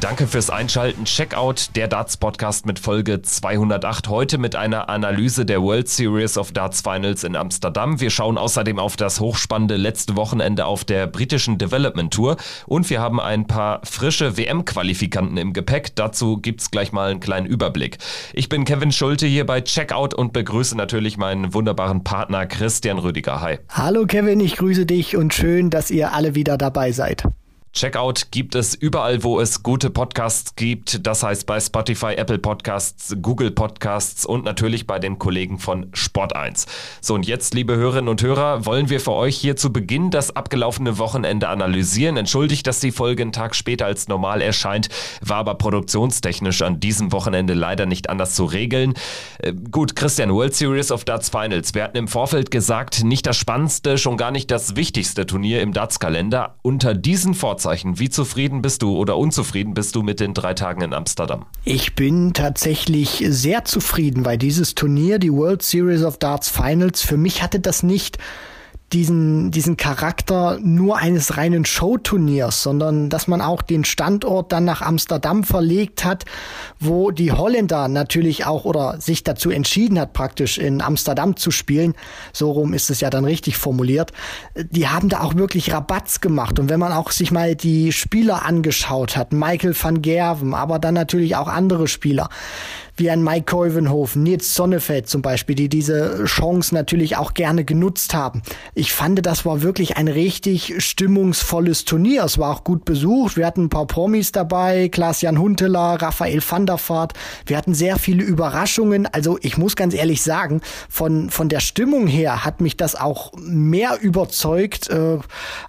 Danke fürs Einschalten. Checkout, der Darts Podcast mit Folge 208. Heute mit einer Analyse der World Series of Darts Finals in Amsterdam. Wir schauen außerdem auf das hochspannende letzte Wochenende auf der britischen Development Tour. Und wir haben ein paar frische WM-Qualifikanten im Gepäck. Dazu gibt's gleich mal einen kleinen Überblick. Ich bin Kevin Schulte hier bei Checkout und begrüße natürlich meinen wunderbaren Partner Christian Rüdiger. Hi. Hallo Kevin, ich grüße dich und schön, dass ihr alle wieder dabei seid. Checkout gibt es überall, wo es gute Podcasts gibt. Das heißt bei Spotify, Apple Podcasts, Google Podcasts und natürlich bei den Kollegen von Sport1. So, und jetzt, liebe Hörerinnen und Hörer, wollen wir für euch hier zu Beginn das abgelaufene Wochenende analysieren. Entschuldigt, dass die Folge einen Tag später als normal erscheint, war aber produktionstechnisch an diesem Wochenende leider nicht anders zu regeln. Äh, gut, Christian, World Series of Darts Finals. Wir hatten im Vorfeld gesagt, nicht das spannendste, schon gar nicht das wichtigste Turnier im Darts-Kalender. Unter diesen Vorzeichen Fragezeichen. Wie zufrieden bist du oder unzufrieden bist du mit den drei Tagen in Amsterdam? Ich bin tatsächlich sehr zufrieden, weil dieses Turnier, die World Series of Darts Finals, für mich hatte das nicht diesen, diesen Charakter nur eines reinen Showturniers, sondern dass man auch den Standort dann nach Amsterdam verlegt hat, wo die Holländer natürlich auch oder sich dazu entschieden hat, praktisch in Amsterdam zu spielen. So rum ist es ja dann richtig formuliert. Die haben da auch wirklich Rabatz gemacht. Und wenn man auch sich mal die Spieler angeschaut hat, Michael van Gerven, aber dann natürlich auch andere Spieler, wie ein Mike Keuvenhofen, Nils Sonnefeld zum Beispiel, die diese Chance natürlich auch gerne genutzt haben. Ich fand, das war wirklich ein richtig stimmungsvolles Turnier. Es war auch gut besucht. Wir hatten ein paar Promis dabei, Klaas-Jan Hunteler, Raphael van der Vaart. Wir hatten sehr viele Überraschungen. Also ich muss ganz ehrlich sagen, von, von der Stimmung her hat mich das auch mehr überzeugt, äh,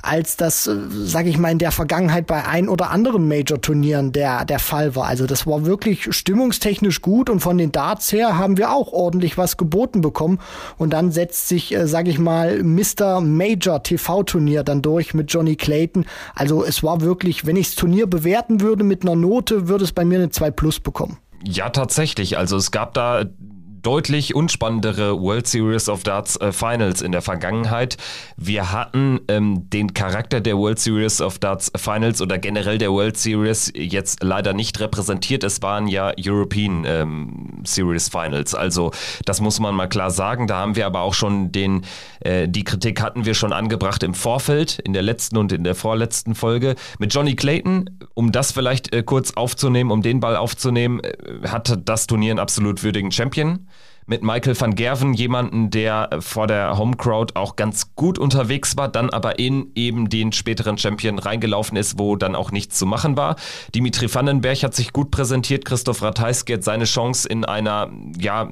als das, äh, sage ich mal, in der Vergangenheit bei ein oder anderen Major-Turnieren der, der Fall war. Also das war wirklich stimmungstechnisch gut gut und von den Darts her haben wir auch ordentlich was geboten bekommen. Und dann setzt sich, äh, sage ich mal, Mr. Major TV-Turnier dann durch mit Johnny Clayton. Also es war wirklich, wenn ich das Turnier bewerten würde mit einer Note, würde es bei mir eine 2 Plus bekommen. Ja, tatsächlich. Also es gab da deutlich unspannendere World Series of Darts äh, Finals in der Vergangenheit. Wir hatten ähm, den Charakter der World Series of Darts Finals oder generell der World Series jetzt leider nicht repräsentiert. Es waren ja European ähm, Series Finals. Also das muss man mal klar sagen. Da haben wir aber auch schon den, äh, die Kritik hatten wir schon angebracht im Vorfeld, in der letzten und in der vorletzten Folge. Mit Johnny Clayton, um das vielleicht äh, kurz aufzunehmen, um den Ball aufzunehmen, äh, hatte das Turnier einen absolut würdigen Champion mit Michael van Gerven, jemanden, der vor der Homecrowd auch ganz gut unterwegs war, dann aber in eben den späteren Champion reingelaufen ist, wo dann auch nichts zu machen war. Dimitri Vandenberg hat sich gut präsentiert, Christoph Ratajski hat seine Chance in einer, ja,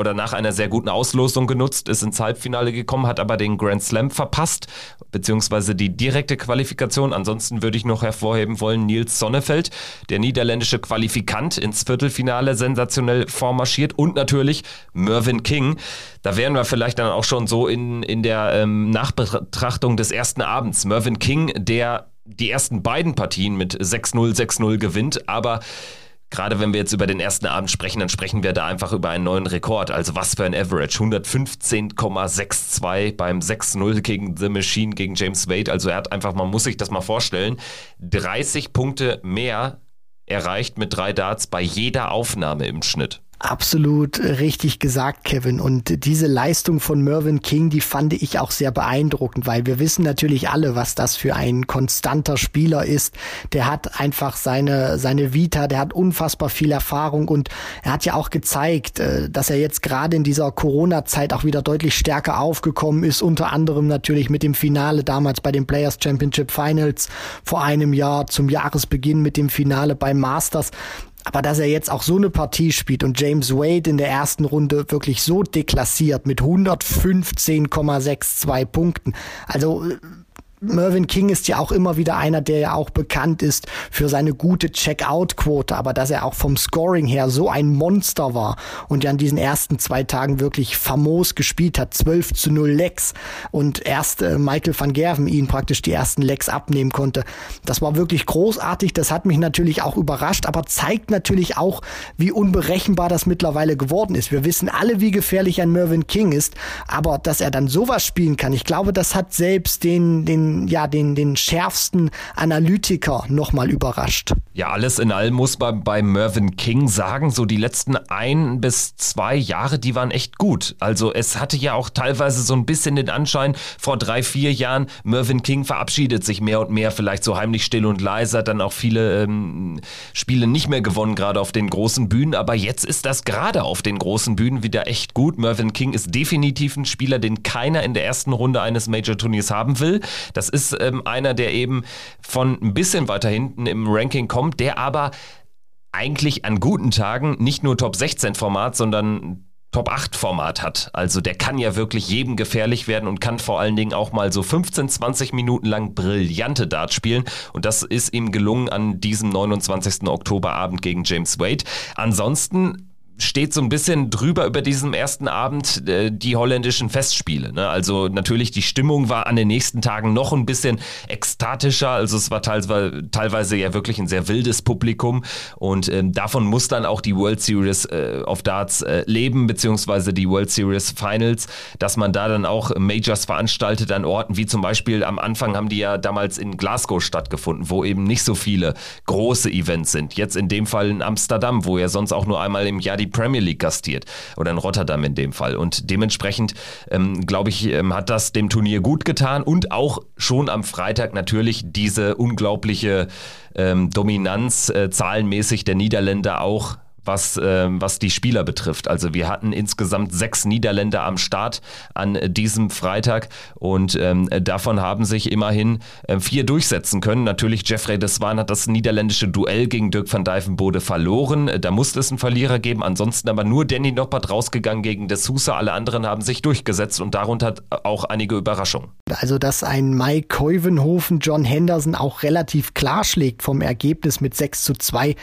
oder nach einer sehr guten Auslosung genutzt, ist ins Halbfinale gekommen, hat aber den Grand Slam verpasst, beziehungsweise die direkte Qualifikation. Ansonsten würde ich noch hervorheben wollen, Nils Sonnefeld, der niederländische Qualifikant ins Viertelfinale sensationell vormarschiert und natürlich Mervyn King. Da wären wir vielleicht dann auch schon so in, in der ähm, Nachbetrachtung des ersten Abends. Mervyn King, der die ersten beiden Partien mit 6-0, 6-0 gewinnt, aber Gerade wenn wir jetzt über den ersten Abend sprechen, dann sprechen wir da einfach über einen neuen Rekord. Also was für ein Average. 115,62 beim 6-0 gegen The Machine, gegen James Wade. Also er hat einfach, man muss sich das mal vorstellen, 30 Punkte mehr erreicht mit drei Darts bei jeder Aufnahme im Schnitt. Absolut richtig gesagt, Kevin. Und diese Leistung von Mervyn King, die fand ich auch sehr beeindruckend, weil wir wissen natürlich alle, was das für ein konstanter Spieler ist. Der hat einfach seine, seine Vita, der hat unfassbar viel Erfahrung und er hat ja auch gezeigt, äh, dass er jetzt gerade in dieser Corona-Zeit auch wieder deutlich stärker aufgekommen ist, unter anderem natürlich mit dem Finale damals bei den Players Championship Finals vor einem Jahr zum Jahresbeginn mit dem Finale beim Masters. Aber dass er jetzt auch so eine Partie spielt und James Wade in der ersten Runde wirklich so deklassiert mit 115,62 Punkten. Also Mervyn King ist ja auch immer wieder einer, der ja auch bekannt ist für seine gute Check-out-Quote, aber dass er auch vom Scoring her so ein Monster war und ja an diesen ersten zwei Tagen wirklich famos gespielt hat, 12 zu 0 Lecks und erst äh, Michael van Gerven ihn praktisch die ersten Lecks abnehmen konnte. Das war wirklich großartig, das hat mich natürlich auch überrascht, aber zeigt natürlich auch, wie unberechenbar das mittlerweile geworden ist. Wir wissen alle, wie gefährlich ein Mervyn King ist, aber dass er dann sowas spielen kann, ich glaube, das hat selbst den, den, ja, den, den schärfsten Analytiker nochmal überrascht. Ja, alles in allem muss man bei Mervyn King sagen, so die letzten ein bis zwei Jahre, die waren echt gut. Also es hatte ja auch teilweise so ein bisschen den Anschein, vor drei, vier Jahren, Mervyn King verabschiedet sich mehr und mehr, vielleicht so heimlich still und leiser, dann auch viele ähm, Spiele nicht mehr gewonnen, gerade auf den großen Bühnen. Aber jetzt ist das gerade auf den großen Bühnen wieder echt gut. Mervyn King ist definitiv ein Spieler, den keiner in der ersten Runde eines Major-Turniers haben will. Das ist ähm, einer, der eben von ein bisschen weiter hinten im Ranking kommt kommt, der aber eigentlich an guten Tagen nicht nur Top 16 Format, sondern Top 8 Format hat. Also der kann ja wirklich jedem gefährlich werden und kann vor allen Dingen auch mal so 15, 20 Minuten lang brillante Dart spielen. Und das ist ihm gelungen an diesem 29. Oktoberabend gegen James Wade. Ansonsten steht so ein bisschen drüber über diesem ersten Abend äh, die holländischen Festspiele. Ne? Also natürlich die Stimmung war an den nächsten Tagen noch ein bisschen ekstatischer. Also es war teilweise, teilweise ja wirklich ein sehr wildes Publikum und ähm, davon muss dann auch die World Series äh, of Darts äh, leben, beziehungsweise die World Series Finals, dass man da dann auch Majors veranstaltet an Orten, wie zum Beispiel am Anfang haben die ja damals in Glasgow stattgefunden, wo eben nicht so viele große Events sind. Jetzt in dem Fall in Amsterdam, wo ja sonst auch nur einmal im Jahr die Premier League gastiert oder in Rotterdam in dem Fall. Und dementsprechend, ähm, glaube ich, ähm, hat das dem Turnier gut getan und auch schon am Freitag natürlich diese unglaubliche ähm, Dominanz äh, zahlenmäßig der Niederländer auch was, äh, was die Spieler betrifft. Also wir hatten insgesamt sechs Niederländer am Start an diesem Freitag und ähm, davon haben sich immerhin äh, vier durchsetzen können. Natürlich Jeffrey de Swan hat das niederländische Duell gegen Dirk van Dijvenbode verloren. Da musste es einen Verlierer geben. Ansonsten aber nur Danny Noppert rausgegangen gegen de Sousa. Alle anderen haben sich durchgesetzt und darunter auch einige Überraschungen. Also dass ein Mike Keuvenhofen John Henderson auch relativ klar schlägt vom Ergebnis mit 6 zu 2,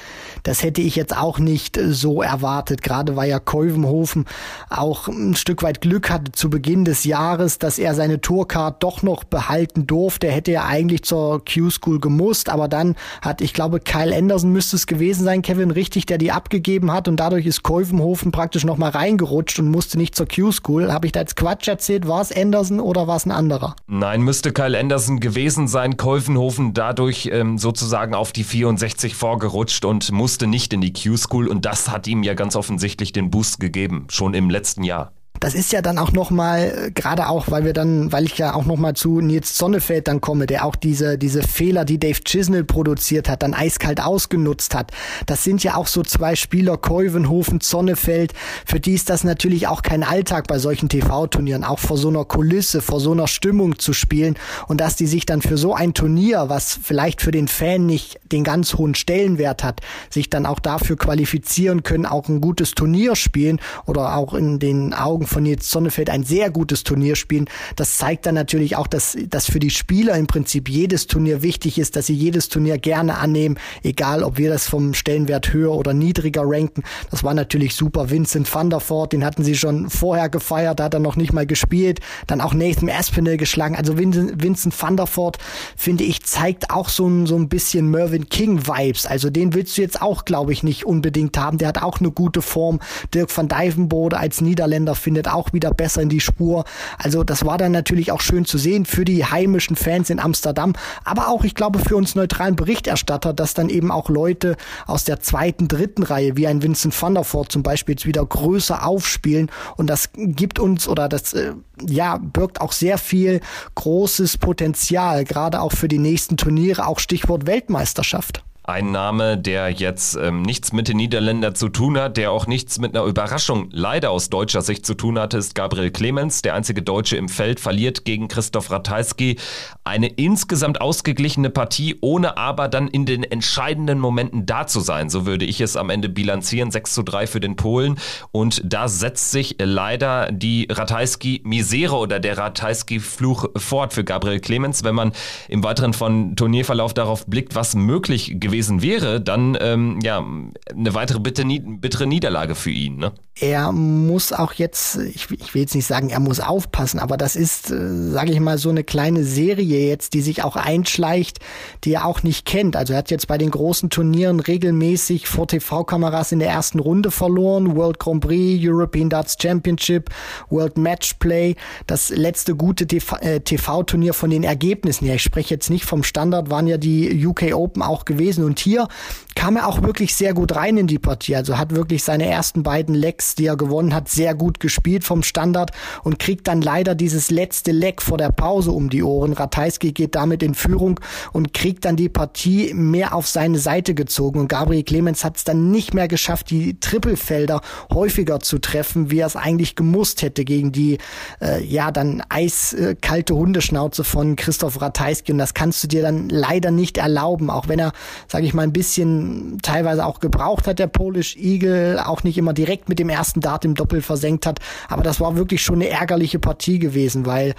das hätte ich jetzt auch nicht nicht so erwartet. Gerade weil ja Kolvenhofen auch ein Stück weit Glück hatte zu Beginn des Jahres, dass er seine Tourcard doch noch behalten durfte. Er hätte ja eigentlich zur Q-School gemusst, aber dann hat, ich glaube, Kyle Anderson müsste es gewesen sein, Kevin, richtig, der die abgegeben hat und dadurch ist Kolvenhofen praktisch nochmal reingerutscht und musste nicht zur Q-School. Habe ich da jetzt Quatsch erzählt? War es Anderson oder war es ein anderer? Nein, müsste Kyle Anderson gewesen sein. Kolvenhofen dadurch ähm, sozusagen auf die 64 vorgerutscht und musste nicht in die Q-School und das hat ihm ja ganz offensichtlich den Boost gegeben, schon im letzten Jahr das ist ja dann auch nochmal, gerade auch, weil wir dann, weil ich ja auch nochmal zu Nils Sonnefeld dann komme, der auch diese, diese Fehler, die Dave Chisnell produziert hat, dann eiskalt ausgenutzt hat. Das sind ja auch so zwei Spieler, Keuvenhofen, Sonnefeld, für die ist das natürlich auch kein Alltag bei solchen TV-Turnieren, auch vor so einer Kulisse, vor so einer Stimmung zu spielen und dass die sich dann für so ein Turnier, was vielleicht für den Fan nicht den ganz hohen Stellenwert hat, sich dann auch dafür qualifizieren können, auch ein gutes Turnier spielen oder auch in den Augen von Nils Sonnefeld ein sehr gutes Turnier spielen. Das zeigt dann natürlich auch, dass, dass für die Spieler im Prinzip jedes Turnier wichtig ist, dass sie jedes Turnier gerne annehmen, egal ob wir das vom Stellenwert höher oder niedriger ranken. Das war natürlich super. Vincent van der Voort, den hatten sie schon vorher gefeiert, da hat er noch nicht mal gespielt. Dann auch Nathan Aspinall geschlagen. Also Vincent, Vincent van der Voort, finde ich, zeigt auch so ein, so ein bisschen Mervyn King Vibes. Also den willst du jetzt auch, glaube ich, nicht unbedingt haben. Der hat auch eine gute Form. Dirk van Dijvenbode als Niederländer finde findet auch wieder besser in die Spur. Also das war dann natürlich auch schön zu sehen für die heimischen Fans in Amsterdam, aber auch, ich glaube, für uns neutralen Berichterstatter, dass dann eben auch Leute aus der zweiten, dritten Reihe, wie ein Vincent van der Voort zum Beispiel, jetzt wieder größer aufspielen und das gibt uns oder das äh, ja birgt auch sehr viel großes Potenzial, gerade auch für die nächsten Turniere, auch Stichwort Weltmeisterschaft. Ein Name, der jetzt ähm, nichts mit den Niederländern zu tun hat, der auch nichts mit einer Überraschung leider aus deutscher Sicht zu tun hatte, ist Gabriel Clemens. Der einzige Deutsche im Feld verliert gegen Christoph Ratajski. Eine insgesamt ausgeglichene Partie, ohne aber dann in den entscheidenden Momenten da zu sein. So würde ich es am Ende bilanzieren. 6 zu 3 für den Polen. Und da setzt sich leider die Ratajski-Misere oder der Ratajski-Fluch fort für Gabriel Clemens. Wenn man im weiteren von Turnierverlauf darauf blickt, was möglich gewesen wäre, dann ähm, ja eine weitere bittere Niederlage für ihn. Ne? Er muss auch jetzt, ich, ich, will jetzt nicht sagen, er muss aufpassen, aber das ist, äh, sage ich mal, so eine kleine Serie jetzt, die sich auch einschleicht, die er auch nicht kennt. Also er hat jetzt bei den großen Turnieren regelmäßig vor TV-Kameras in der ersten Runde verloren. World Grand Prix, European Darts Championship, World Match Play. Das letzte gute TV-Turnier äh, von den Ergebnissen her. Ich spreche jetzt nicht vom Standard, waren ja die UK Open auch gewesen. Und hier kam er auch wirklich sehr gut rein in die Partie. Also hat wirklich seine ersten beiden Lecks, die er gewonnen hat, sehr gut gespielt vom Standard und kriegt dann leider dieses letzte Leck vor der Pause um die Ohren. Ratajski geht damit in Führung und kriegt dann die Partie mehr auf seine Seite gezogen. Und Gabriel Clemens hat es dann nicht mehr geschafft, die Trippelfelder häufiger zu treffen, wie er es eigentlich gemusst hätte gegen die, äh, ja, dann eiskalte Hundeschnauze von Christoph Ratajski. Und das kannst du dir dann leider nicht erlauben, auch wenn er, sage ich mal, ein bisschen teilweise auch gebraucht hat, der Polish Eagle, auch nicht immer direkt mit dem ersten Dart im Doppel versenkt hat. Aber das war wirklich schon eine ärgerliche Partie gewesen, weil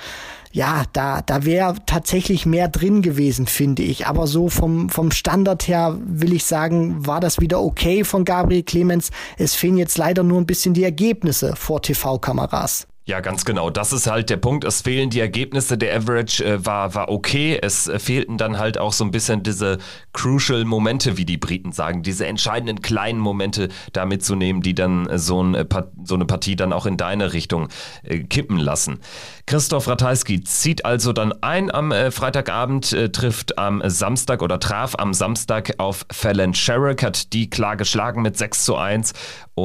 ja, da, da wäre tatsächlich mehr drin gewesen, finde ich. Aber so vom, vom Standard her will ich sagen, war das wieder okay von Gabriel Clemens. Es fehlen jetzt leider nur ein bisschen die Ergebnisse vor TV-Kameras. Ja, ganz genau. Das ist halt der Punkt. Es fehlen die Ergebnisse. Der Average äh, war, war okay. Es äh, fehlten dann halt auch so ein bisschen diese crucial Momente, wie die Briten sagen. Diese entscheidenden kleinen Momente da mitzunehmen, die dann äh, so, ein, so, eine Partie dann auch in deine Richtung äh, kippen lassen. Christoph Ratajski zieht also dann ein am äh, Freitagabend, äh, trifft am Samstag oder traf am Samstag auf Fallon Sherrick, hat die klar geschlagen mit 6 zu 1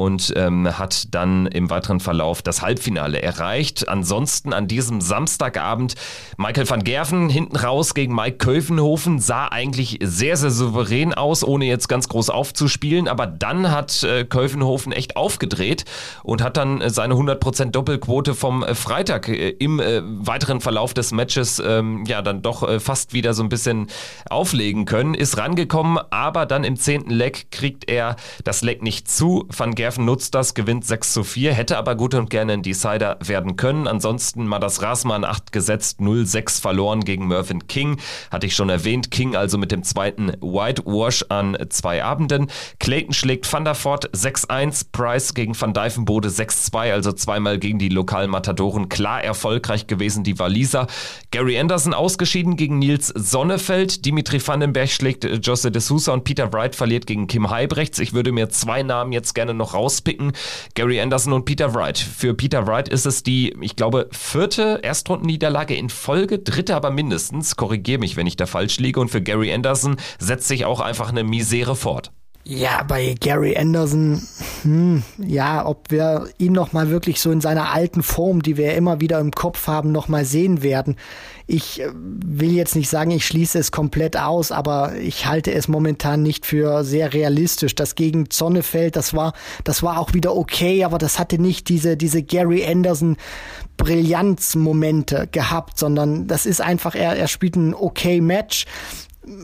und ähm, hat dann im weiteren Verlauf das Halbfinale erreicht. Ansonsten an diesem Samstagabend Michael van Gerven hinten raus gegen Mike Kövenhofen sah eigentlich sehr, sehr souverän aus, ohne jetzt ganz groß aufzuspielen. Aber dann hat äh, Kövenhofen echt aufgedreht und hat dann äh, seine 100% Doppelquote vom äh, Freitag äh, im äh, weiteren Verlauf des Matches ähm, ja dann doch fast wieder so ein bisschen auflegen können. Ist rangekommen, aber dann im zehnten Leck kriegt er das Leck nicht zu. Van Gerven Gerven nutzt das, gewinnt 6 zu 4, hätte aber gut und gerne ein Decider werden können. Ansonsten Madas Rasman 8 gesetzt, 0-6 verloren gegen Mervyn King. Hatte ich schon erwähnt. King also mit dem zweiten Whitewash an zwei Abenden. Clayton schlägt Van der Voort 6-1, Price gegen Van Dijvenbode 6-2, also zweimal gegen die lokalen Matadoren. Klar erfolgreich gewesen, die Waliser. Gary Anderson ausgeschieden gegen Nils Sonnefeld. Dimitri Vandenberg schlägt Jose de Sousa und Peter Wright verliert gegen Kim Heibrechts. Ich würde mir zwei Namen jetzt gerne noch rauspicken. Gary Anderson und Peter Wright. Für Peter Wright ist es die, ich glaube, vierte Erstrundenniederlage in Folge, dritte aber mindestens. Korrigiere mich, wenn ich da falsch liege. Und für Gary Anderson setzt sich auch einfach eine Misere fort. Ja, bei Gary Anderson, hm, ja, ob wir ihn noch mal wirklich so in seiner alten Form, die wir immer wieder im Kopf haben, noch mal sehen werden. Ich äh, will jetzt nicht sagen, ich schließe es komplett aus, aber ich halte es momentan nicht für sehr realistisch. Das gegen Zonnefeld, das war, das war auch wieder okay, aber das hatte nicht diese, diese Gary Anderson Brillanzmomente gehabt, sondern das ist einfach, er, er spielt ein okay Match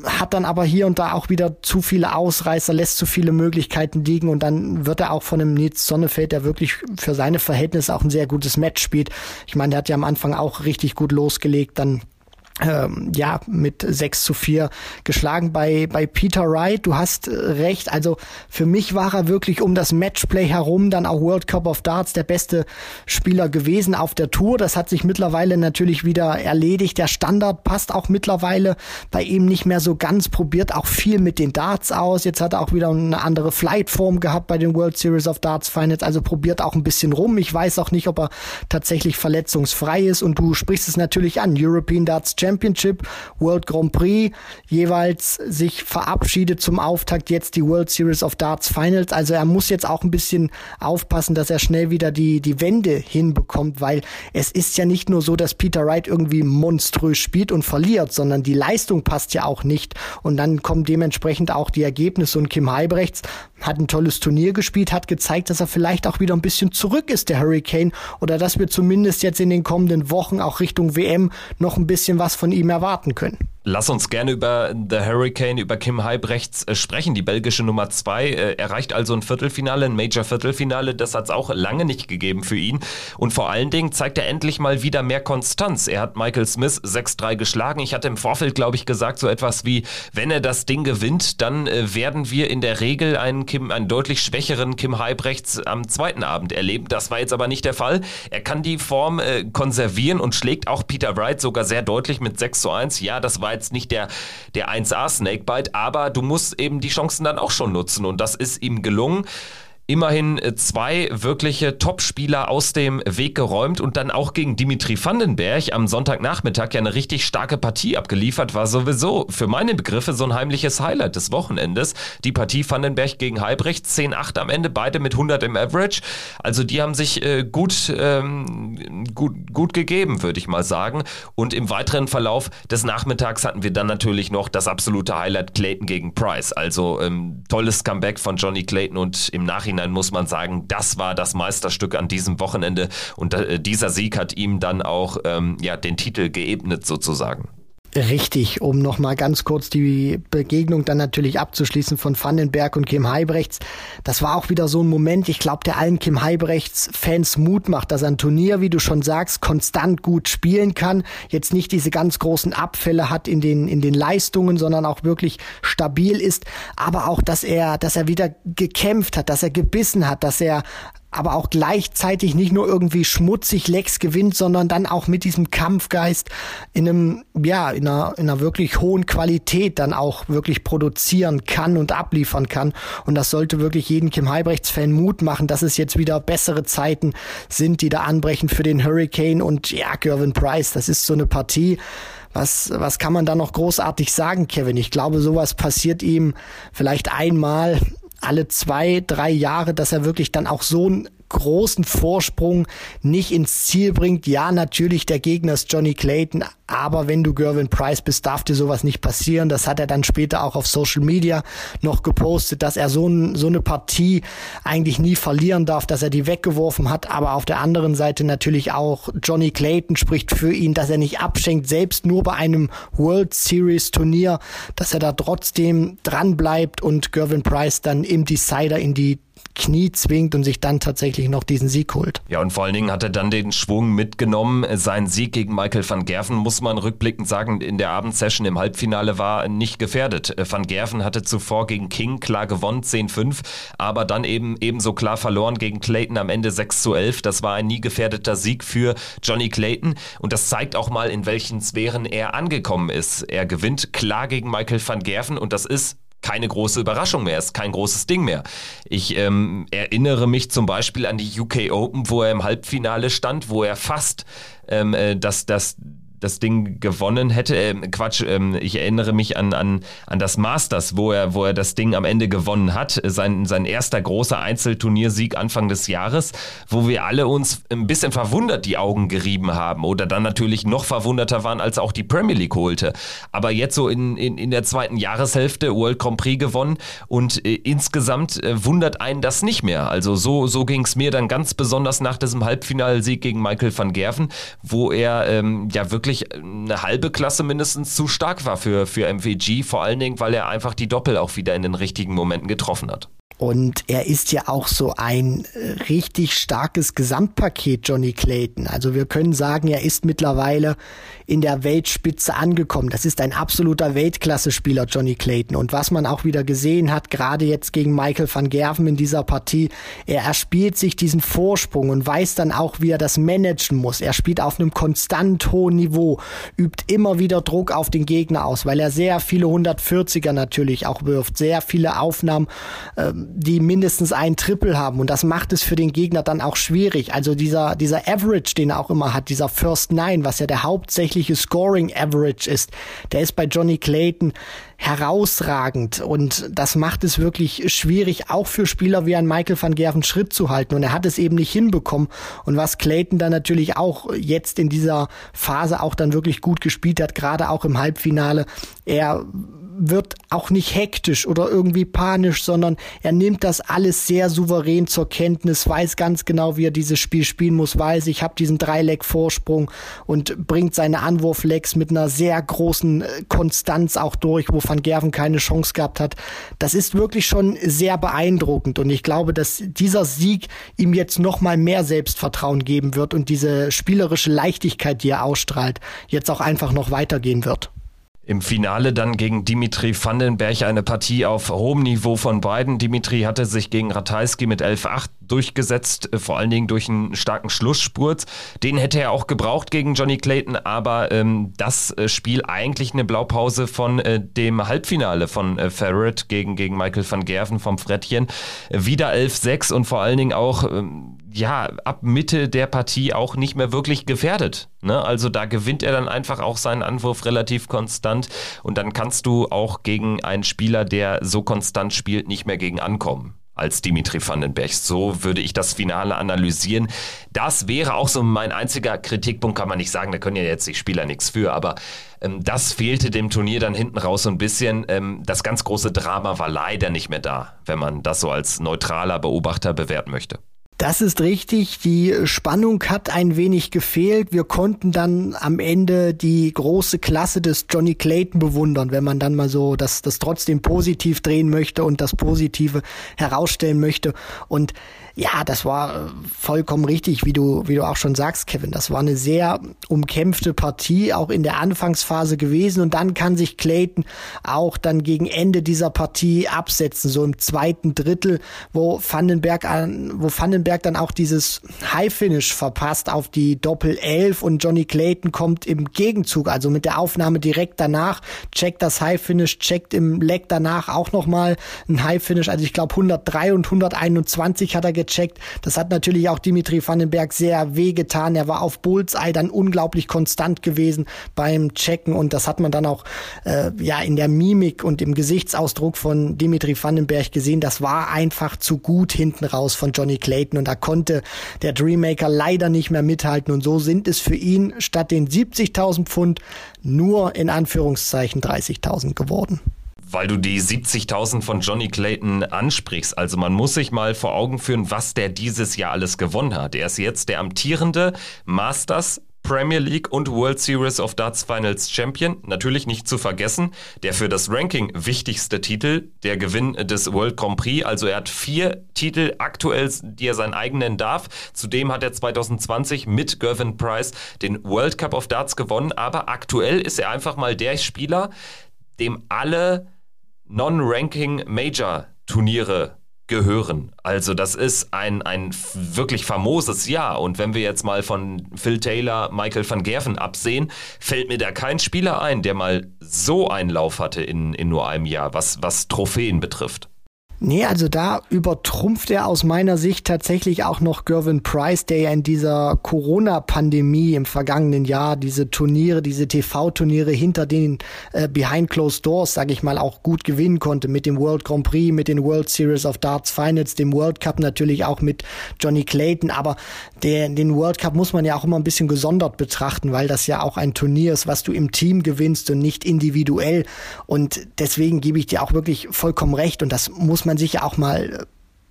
hat dann aber hier und da auch wieder zu viele Ausreißer, lässt zu viele Möglichkeiten liegen und dann wird er auch von einem Nils Sonnefeld, der wirklich für seine Verhältnisse auch ein sehr gutes Match spielt. Ich meine, der hat ja am Anfang auch richtig gut losgelegt, dann ähm, ja, mit 6 zu 4 geschlagen bei, bei Peter Wright. Du hast äh, recht. Also für mich war er wirklich um das Matchplay herum dann auch World Cup of Darts der beste Spieler gewesen auf der Tour. Das hat sich mittlerweile natürlich wieder erledigt. Der Standard passt auch mittlerweile bei ihm nicht mehr so ganz. Probiert auch viel mit den Darts aus. Jetzt hat er auch wieder eine andere Flightform gehabt bei den World Series of Darts Finals. Also probiert auch ein bisschen rum. Ich weiß auch nicht, ob er tatsächlich verletzungsfrei ist. Und du sprichst es natürlich an. European Darts Champions Championship, World Grand Prix, jeweils sich verabschiedet zum Auftakt jetzt die World Series of Darts Finals. Also er muss jetzt auch ein bisschen aufpassen, dass er schnell wieder die, die Wende hinbekommt, weil es ist ja nicht nur so, dass Peter Wright irgendwie monströs spielt und verliert, sondern die Leistung passt ja auch nicht. Und dann kommen dementsprechend auch die Ergebnisse und Kim Heibrechts hat ein tolles Turnier gespielt, hat gezeigt, dass er vielleicht auch wieder ein bisschen zurück ist, der Hurricane, oder dass wir zumindest jetzt in den kommenden Wochen auch Richtung WM noch ein bisschen was von ihm erwarten können. Lass uns gerne über The Hurricane, über Kim Heibrechts äh, sprechen. Die belgische Nummer zwei äh, erreicht also ein Viertelfinale, ein Major-Viertelfinale. Das hat es auch lange nicht gegeben für ihn. Und vor allen Dingen zeigt er endlich mal wieder mehr Konstanz. Er hat Michael Smith 6-3 geschlagen. Ich hatte im Vorfeld, glaube ich, gesagt, so etwas wie, wenn er das Ding gewinnt, dann äh, werden wir in der Regel einen, Kim, einen deutlich schwächeren Kim Heibrechts am zweiten Abend erleben. Das war jetzt aber nicht der Fall. Er kann die Form konservieren und schlägt auch Peter Wright sogar sehr deutlich mit 6 zu 1. Ja, das war war jetzt nicht der, der 1A Snakebite, aber du musst eben die Chancen dann auch schon nutzen und das ist ihm gelungen immerhin äh, zwei wirkliche Topspieler aus dem Weg geräumt und dann auch gegen Dimitri Vandenberg am Sonntagnachmittag ja eine richtig starke Partie abgeliefert, war sowieso für meine Begriffe so ein heimliches Highlight des Wochenendes. Die Partie Vandenberg gegen Halbrecht, 10-8 am Ende, beide mit 100 im Average. Also die haben sich äh, gut, ähm, gut, gut gegeben, würde ich mal sagen. Und im weiteren Verlauf des Nachmittags hatten wir dann natürlich noch das absolute Highlight Clayton gegen Price. Also ähm, tolles Comeback von Johnny Clayton und im Nachhinein Nachhinein muss man sagen, das war das Meisterstück an diesem Wochenende und äh, dieser Sieg hat ihm dann auch ähm, ja, den Titel geebnet sozusagen. Richtig, um nochmal ganz kurz die Begegnung dann natürlich abzuschließen von Vandenberg und Kim Heibrechts. Das war auch wieder so ein Moment, ich glaube, der allen Kim Heibrechts-Fans Mut macht, dass er ein Turnier, wie du schon sagst, konstant gut spielen kann. Jetzt nicht diese ganz großen Abfälle hat in den, in den Leistungen, sondern auch wirklich stabil ist. Aber auch, dass er, dass er wieder gekämpft hat, dass er gebissen hat, dass er aber auch gleichzeitig nicht nur irgendwie schmutzig Lecks gewinnt, sondern dann auch mit diesem Kampfgeist in einem, ja, in einer, in einer wirklich hohen Qualität dann auch wirklich produzieren kann und abliefern kann. Und das sollte wirklich jeden Kim Heibrechts-Fan Mut machen, dass es jetzt wieder bessere Zeiten sind, die da anbrechen für den Hurricane und ja, Gervin Price. Das ist so eine Partie. Was, was kann man da noch großartig sagen, Kevin? Ich glaube, sowas passiert ihm vielleicht einmal alle zwei, drei Jahre, dass er wirklich dann auch so ein großen Vorsprung nicht ins Ziel bringt. Ja, natürlich, der Gegner ist Johnny Clayton, aber wenn du Gervin Price bist, darf dir sowas nicht passieren. Das hat er dann später auch auf Social Media noch gepostet, dass er so, ein, so eine Partie eigentlich nie verlieren darf, dass er die weggeworfen hat. Aber auf der anderen Seite natürlich auch Johnny Clayton spricht für ihn, dass er nicht abschenkt, selbst nur bei einem World Series Turnier, dass er da trotzdem dran bleibt und Gervin Price dann im Decider in die Knie zwingt und sich dann tatsächlich noch diesen Sieg holt. Ja, und vor allen Dingen hat er dann den Schwung mitgenommen. Sein Sieg gegen Michael van Gerven, muss man rückblickend sagen, in der Abendsession im Halbfinale war nicht gefährdet. Van Gerven hatte zuvor gegen King klar gewonnen, 10-5, aber dann eben ebenso klar verloren gegen Clayton am Ende 6 11. Das war ein nie gefährdeter Sieg für Johnny Clayton und das zeigt auch mal, in welchen Sphären er angekommen ist. Er gewinnt klar gegen Michael van Gerven und das ist keine große Überraschung mehr, ist kein großes Ding mehr. Ich ähm, erinnere mich zum Beispiel an die UK Open, wo er im Halbfinale stand, wo er fast ähm, äh, das, das das Ding gewonnen hätte. Äh, Quatsch, ähm, ich erinnere mich an, an, an das Masters, wo er, wo er das Ding am Ende gewonnen hat. Sein, sein erster großer Einzelturniersieg Anfang des Jahres, wo wir alle uns ein bisschen verwundert die Augen gerieben haben oder dann natürlich noch verwunderter waren, als auch die Premier League holte. Aber jetzt so in, in, in der zweiten Jahreshälfte World Grand Prix gewonnen und äh, insgesamt äh, wundert einen das nicht mehr. Also so, so ging es mir dann ganz besonders nach diesem Halbfinalsieg gegen Michael van Gerven, wo er ähm, ja wirklich wirklich eine halbe Klasse mindestens zu stark war für, für MVG, vor allen Dingen, weil er einfach die Doppel auch wieder in den richtigen Momenten getroffen hat. Und er ist ja auch so ein äh, richtig starkes Gesamtpaket, Johnny Clayton. Also wir können sagen, er ist mittlerweile in der Weltspitze angekommen. Das ist ein absoluter Weltklasse-Spieler, Johnny Clayton. Und was man auch wieder gesehen hat, gerade jetzt gegen Michael van Gerven in dieser Partie, er erspielt sich diesen Vorsprung und weiß dann auch, wie er das managen muss. Er spielt auf einem konstant hohen Niveau, übt immer wieder Druck auf den Gegner aus, weil er sehr viele 140er natürlich auch wirft, sehr viele Aufnahmen ähm, die mindestens ein Triple haben. Und das macht es für den Gegner dann auch schwierig. Also dieser, dieser Average, den er auch immer hat, dieser First Nine, was ja der hauptsächliche Scoring Average ist, der ist bei Johnny Clayton herausragend. Und das macht es wirklich schwierig, auch für Spieler wie ein Michael van Gerven Schritt zu halten. Und er hat es eben nicht hinbekommen. Und was Clayton dann natürlich auch jetzt in dieser Phase auch dann wirklich gut gespielt hat, gerade auch im Halbfinale, er wird auch nicht hektisch oder irgendwie panisch, sondern er nimmt das alles sehr souverän zur Kenntnis, weiß ganz genau, wie er dieses Spiel spielen muss, weiß, ich habe diesen Dreileck-Vorsprung und bringt seine Anwurflecks mit einer sehr großen äh, Konstanz auch durch, wo Van Gerven keine Chance gehabt hat. Das ist wirklich schon sehr beeindruckend und ich glaube, dass dieser Sieg ihm jetzt noch mal mehr Selbstvertrauen geben wird und diese spielerische Leichtigkeit, die er ausstrahlt, jetzt auch einfach noch weitergehen wird. Im Finale dann gegen Dimitri Vandenberg eine Partie auf hohem Niveau von beiden. Dimitri hatte sich gegen Ratajski mit 11-8 durchgesetzt, äh, vor allen Dingen durch einen starken Schlussspurt. Den hätte er auch gebraucht gegen Johnny Clayton, aber ähm, das äh, Spiel eigentlich eine Blaupause von äh, dem Halbfinale von äh, Ferret gegen, gegen Michael van Gerven vom Frettchen. Wieder 11-6 und vor allen Dingen auch ähm, ja, ab Mitte der Partie auch nicht mehr wirklich gefährdet. Ne? Also da gewinnt er dann einfach auch seinen Anwurf relativ konstant und dann kannst du auch gegen einen Spieler, der so konstant spielt, nicht mehr gegen ankommen als Dimitri Vandenberg. So würde ich das Finale analysieren. Das wäre auch so mein einziger Kritikpunkt, kann man nicht sagen, da können ja jetzt die Spieler nichts für, aber ähm, das fehlte dem Turnier dann hinten raus so ein bisschen. Ähm, das ganz große Drama war leider nicht mehr da, wenn man das so als neutraler Beobachter bewerten möchte. Das ist richtig. Die Spannung hat ein wenig gefehlt. Wir konnten dann am Ende die große Klasse des Johnny Clayton bewundern, wenn man dann mal so das, das trotzdem positiv drehen möchte und das Positive herausstellen möchte. Und ja, das war äh, vollkommen richtig, wie du, wie du auch schon sagst, Kevin. Das war eine sehr umkämpfte Partie, auch in der Anfangsphase gewesen. Und dann kann sich Clayton auch dann gegen Ende dieser Partie absetzen, so im zweiten Drittel, wo Vandenberg an, wo Vandenberg dann auch dieses High Finish verpasst auf die Doppel 11 und Johnny Clayton kommt im Gegenzug, also mit der Aufnahme direkt danach, checkt das High Finish, checkt im Leck danach auch nochmal ein High Finish. Also ich glaube 103 und 121 hat er gecheckt. Das hat natürlich auch Dimitri Vandenberg sehr wehgetan. Er war auf Bullseye dann unglaublich konstant gewesen beim Checken und das hat man dann auch äh, ja in der Mimik und im Gesichtsausdruck von Dimitri Vandenberg gesehen. Das war einfach zu gut hinten raus von Johnny Clayton und da konnte der Dreammaker leider nicht mehr mithalten und so sind es für ihn statt den 70.000 Pfund nur in Anführungszeichen 30.000 geworden weil du die 70.000 von Johnny Clayton ansprichst. Also man muss sich mal vor Augen führen, was der dieses Jahr alles gewonnen hat. Er ist jetzt der amtierende Masters Premier League und World Series of Darts Finals Champion. Natürlich nicht zu vergessen, der für das Ranking wichtigste Titel, der Gewinn des World Grand Prix. Also er hat vier Titel aktuell, die er sein eigen nennen darf. Zudem hat er 2020 mit Gervin Price den World Cup of Darts gewonnen. Aber aktuell ist er einfach mal der Spieler, dem alle Non-Ranking-Major-Turniere gehören. Also das ist ein, ein wirklich famoses Jahr. Und wenn wir jetzt mal von Phil Taylor, Michael van Gerven absehen, fällt mir da kein Spieler ein, der mal so einen Lauf hatte in, in nur einem Jahr, was, was Trophäen betrifft. Nee, also da übertrumpft er aus meiner Sicht tatsächlich auch noch Gervin Price, der ja in dieser Corona-Pandemie im vergangenen Jahr diese Turniere, diese TV-Turniere hinter den äh, Behind Closed Doors, sage ich mal, auch gut gewinnen konnte mit dem World Grand Prix, mit den World Series of Darts Finals, dem World Cup natürlich auch mit Johnny Clayton. Aber der, den World Cup muss man ja auch immer ein bisschen gesondert betrachten, weil das ja auch ein Turnier ist, was du im Team gewinnst und nicht individuell. Und deswegen gebe ich dir auch wirklich vollkommen recht. Und das muss man man sich ja auch mal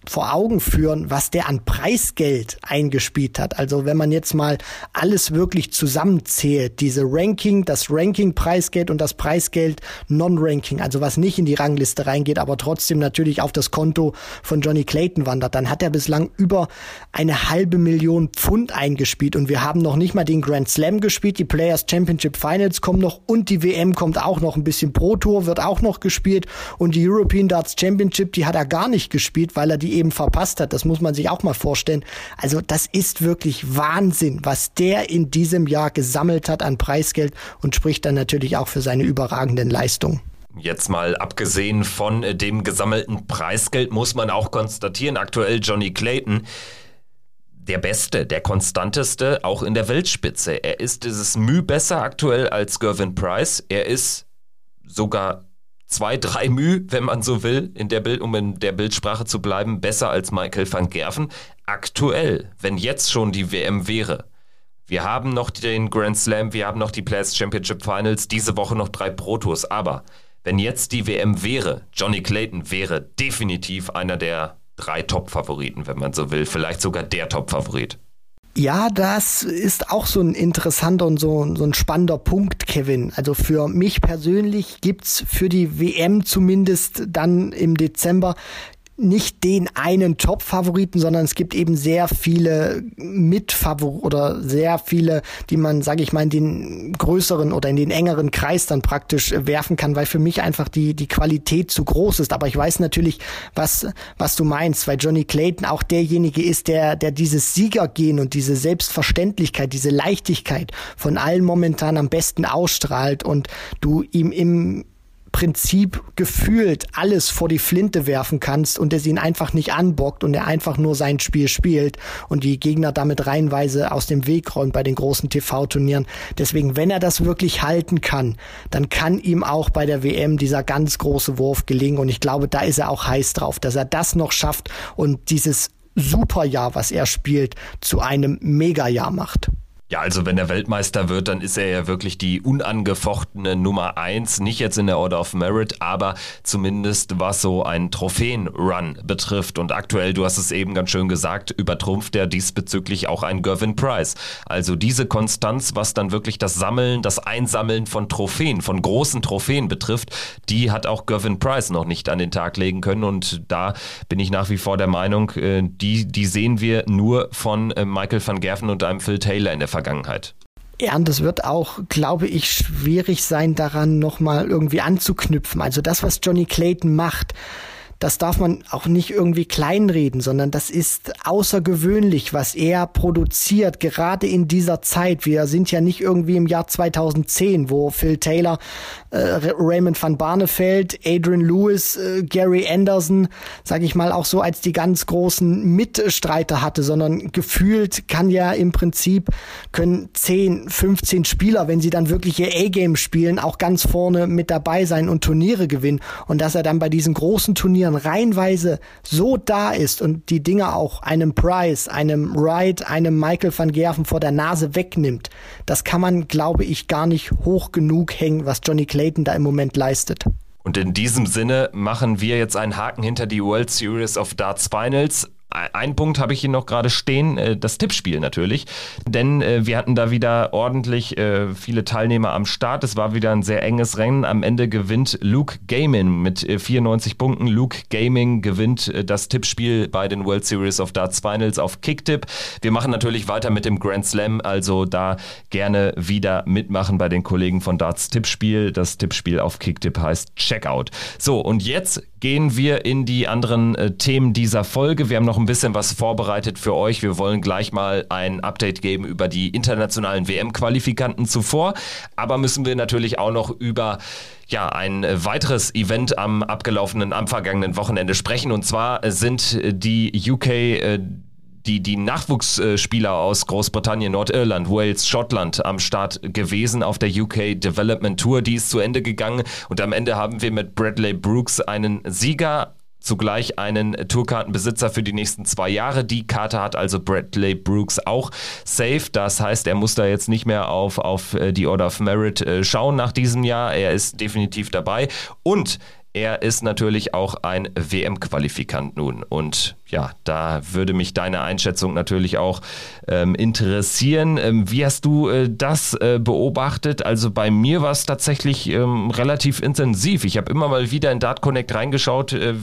vor Augen führen, was der an Preisgeld eingespielt hat. Also wenn man jetzt mal alles wirklich zusammenzählt, diese Ranking, das Ranking-Preisgeld und das Preisgeld Non-Ranking, also was nicht in die Rangliste reingeht, aber trotzdem natürlich auf das Konto von Johnny Clayton wandert, dann hat er bislang über eine halbe Million Pfund eingespielt und wir haben noch nicht mal den Grand Slam gespielt, die Players Championship Finals kommen noch und die WM kommt auch noch ein bisschen Pro Tour wird auch noch gespielt und die European Darts Championship, die hat er gar nicht gespielt, weil er die eben verpasst hat. Das muss man sich auch mal vorstellen. Also das ist wirklich Wahnsinn, was der in diesem Jahr gesammelt hat an Preisgeld und spricht dann natürlich auch für seine überragenden Leistungen. Jetzt mal abgesehen von dem gesammelten Preisgeld muss man auch konstatieren, aktuell Johnny Clayton der Beste, der konstanteste, auch in der Weltspitze. Er ist dieses Müh besser aktuell als Gervin Price. Er ist sogar zwei, drei Müh, wenn man so will, in der Bild, um in der Bildsprache zu bleiben, besser als Michael van Gerven. Aktuell, wenn jetzt schon die WM wäre. Wir haben noch den Grand Slam, wir haben noch die Players Championship Finals, diese Woche noch drei Protos. Aber wenn jetzt die WM wäre, Johnny Clayton wäre definitiv einer der drei Top-Favoriten, wenn man so will. Vielleicht sogar der Top-Favorit. Ja, das ist auch so ein interessanter und so, so ein spannender Punkt, Kevin. Also für mich persönlich gibt's für die WM zumindest dann im Dezember nicht den einen Top-Favoriten, sondern es gibt eben sehr viele Mitfavoriten oder sehr viele, die man, sage ich mal, in den größeren oder in den engeren Kreis dann praktisch werfen kann, weil für mich einfach die die Qualität zu groß ist. Aber ich weiß natürlich, was was du meinst, weil Johnny Clayton auch derjenige ist, der der dieses Siegergehen und diese Selbstverständlichkeit, diese Leichtigkeit von allen momentan am besten ausstrahlt und du ihm im Prinzip gefühlt alles vor die Flinte werfen kannst und es ihn einfach nicht anbockt und er einfach nur sein Spiel spielt und die Gegner damit reihenweise aus dem Weg räumt bei den großen TV-Turnieren. Deswegen, wenn er das wirklich halten kann, dann kann ihm auch bei der WM dieser ganz große Wurf gelingen und ich glaube, da ist er auch heiß drauf, dass er das noch schafft und dieses Superjahr, was er spielt, zu einem Megajahr macht. Ja, also wenn er Weltmeister wird, dann ist er ja wirklich die unangefochtene Nummer eins. Nicht jetzt in der Order of Merit, aber zumindest was so einen Trophäen-Run betrifft. Und aktuell, du hast es eben ganz schön gesagt, übertrumpft er diesbezüglich auch einen Gervin Price. Also diese Konstanz, was dann wirklich das Sammeln, das Einsammeln von Trophäen, von großen Trophäen betrifft, die hat auch Gervin Price noch nicht an den Tag legen können. Und da bin ich nach wie vor der Meinung, äh, die, die sehen wir nur von äh, Michael van Gerven und einem Phil Taylor in der. Ja, und es wird auch, glaube ich, schwierig sein, daran nochmal irgendwie anzuknüpfen. Also das, was Johnny Clayton macht, das darf man auch nicht irgendwie kleinreden, sondern das ist außergewöhnlich, was er produziert, gerade in dieser Zeit. Wir sind ja nicht irgendwie im Jahr 2010, wo Phil Taylor, äh, Raymond van Barneveld, Adrian Lewis, äh, Gary Anderson, sage ich mal, auch so als die ganz großen Mitstreiter hatte, sondern gefühlt kann ja im Prinzip, können 10, 15 Spieler, wenn sie dann wirklich ihr A-Game spielen, auch ganz vorne mit dabei sein und Turniere gewinnen. Und dass er dann bei diesen großen Turnieren Turnieren reihenweise so da ist und die Dinge auch einem Price, einem Wright, einem Michael van Gerven vor der Nase wegnimmt, das kann man, glaube ich, gar nicht hoch genug hängen, was Johnny Clayton da im Moment leistet. Und in diesem Sinne machen wir jetzt einen Haken hinter die World Series of Darts Finals. Ein Punkt habe ich hier noch gerade stehen, äh, das Tippspiel natürlich. Denn äh, wir hatten da wieder ordentlich äh, viele Teilnehmer am Start. Es war wieder ein sehr enges Rennen. Am Ende gewinnt Luke Gaming mit 94 Punkten. Luke Gaming gewinnt das Tippspiel bei den World Series of Darts Finals auf Kicktip. Wir machen natürlich weiter mit dem Grand Slam, also da gerne wieder mitmachen bei den Kollegen von Darts Tippspiel. Das Tippspiel auf Kicktip heißt Checkout. So, und jetzt gehen wir in die anderen Themen dieser Folge. Wir haben noch ein bisschen was vorbereitet für euch. Wir wollen gleich mal ein Update geben über die internationalen WM-Qualifikanten zuvor. Aber müssen wir natürlich auch noch über ja, ein weiteres Event am abgelaufenen, am vergangenen Wochenende sprechen. Und zwar sind die UK, äh, die, die Nachwuchsspieler aus Großbritannien, Nordirland, Wales, Schottland am Start gewesen auf der UK Development Tour. Die ist zu Ende gegangen und am Ende haben wir mit Bradley Brooks einen Sieger zugleich einen Tourkartenbesitzer für die nächsten zwei Jahre. Die Karte hat also Bradley Brooks auch safe. Das heißt, er muss da jetzt nicht mehr auf, auf äh, die Order of Merit äh, schauen nach diesem Jahr. Er ist definitiv dabei. Und er ist natürlich auch ein WM-Qualifikant nun. Und ja, da würde mich deine Einschätzung natürlich auch ähm, interessieren. Ähm, wie hast du äh, das äh, beobachtet? Also bei mir war es tatsächlich ähm, relativ intensiv. Ich habe immer mal wieder in Dart Connect reingeschaut äh,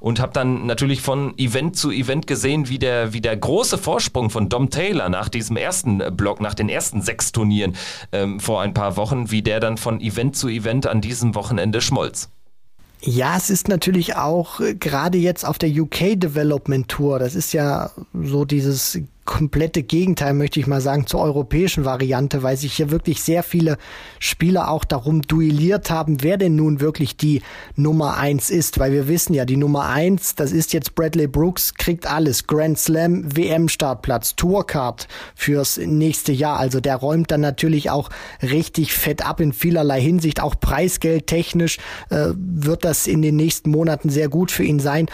und habe dann natürlich von Event zu Event gesehen, wie der, wie der große Vorsprung von Dom Taylor nach diesem ersten Block, nach den ersten sechs Turnieren ähm, vor ein paar Wochen, wie der dann von Event zu Event an diesem Wochenende schmolz. Ja, es ist natürlich auch äh, gerade jetzt auf der UK Development Tour, das ist ja so dieses komplette Gegenteil, möchte ich mal sagen, zur europäischen Variante, weil sich hier wirklich sehr viele Spieler auch darum duelliert haben, wer denn nun wirklich die Nummer eins ist, weil wir wissen ja, die Nummer eins, das ist jetzt Bradley Brooks, kriegt alles, Grand Slam, WM-Startplatz, Tourcard fürs nächste Jahr, also der räumt dann natürlich auch richtig fett ab in vielerlei Hinsicht, auch Preisgeld technisch äh, wird das in den nächsten Monaten sehr gut für ihn sein.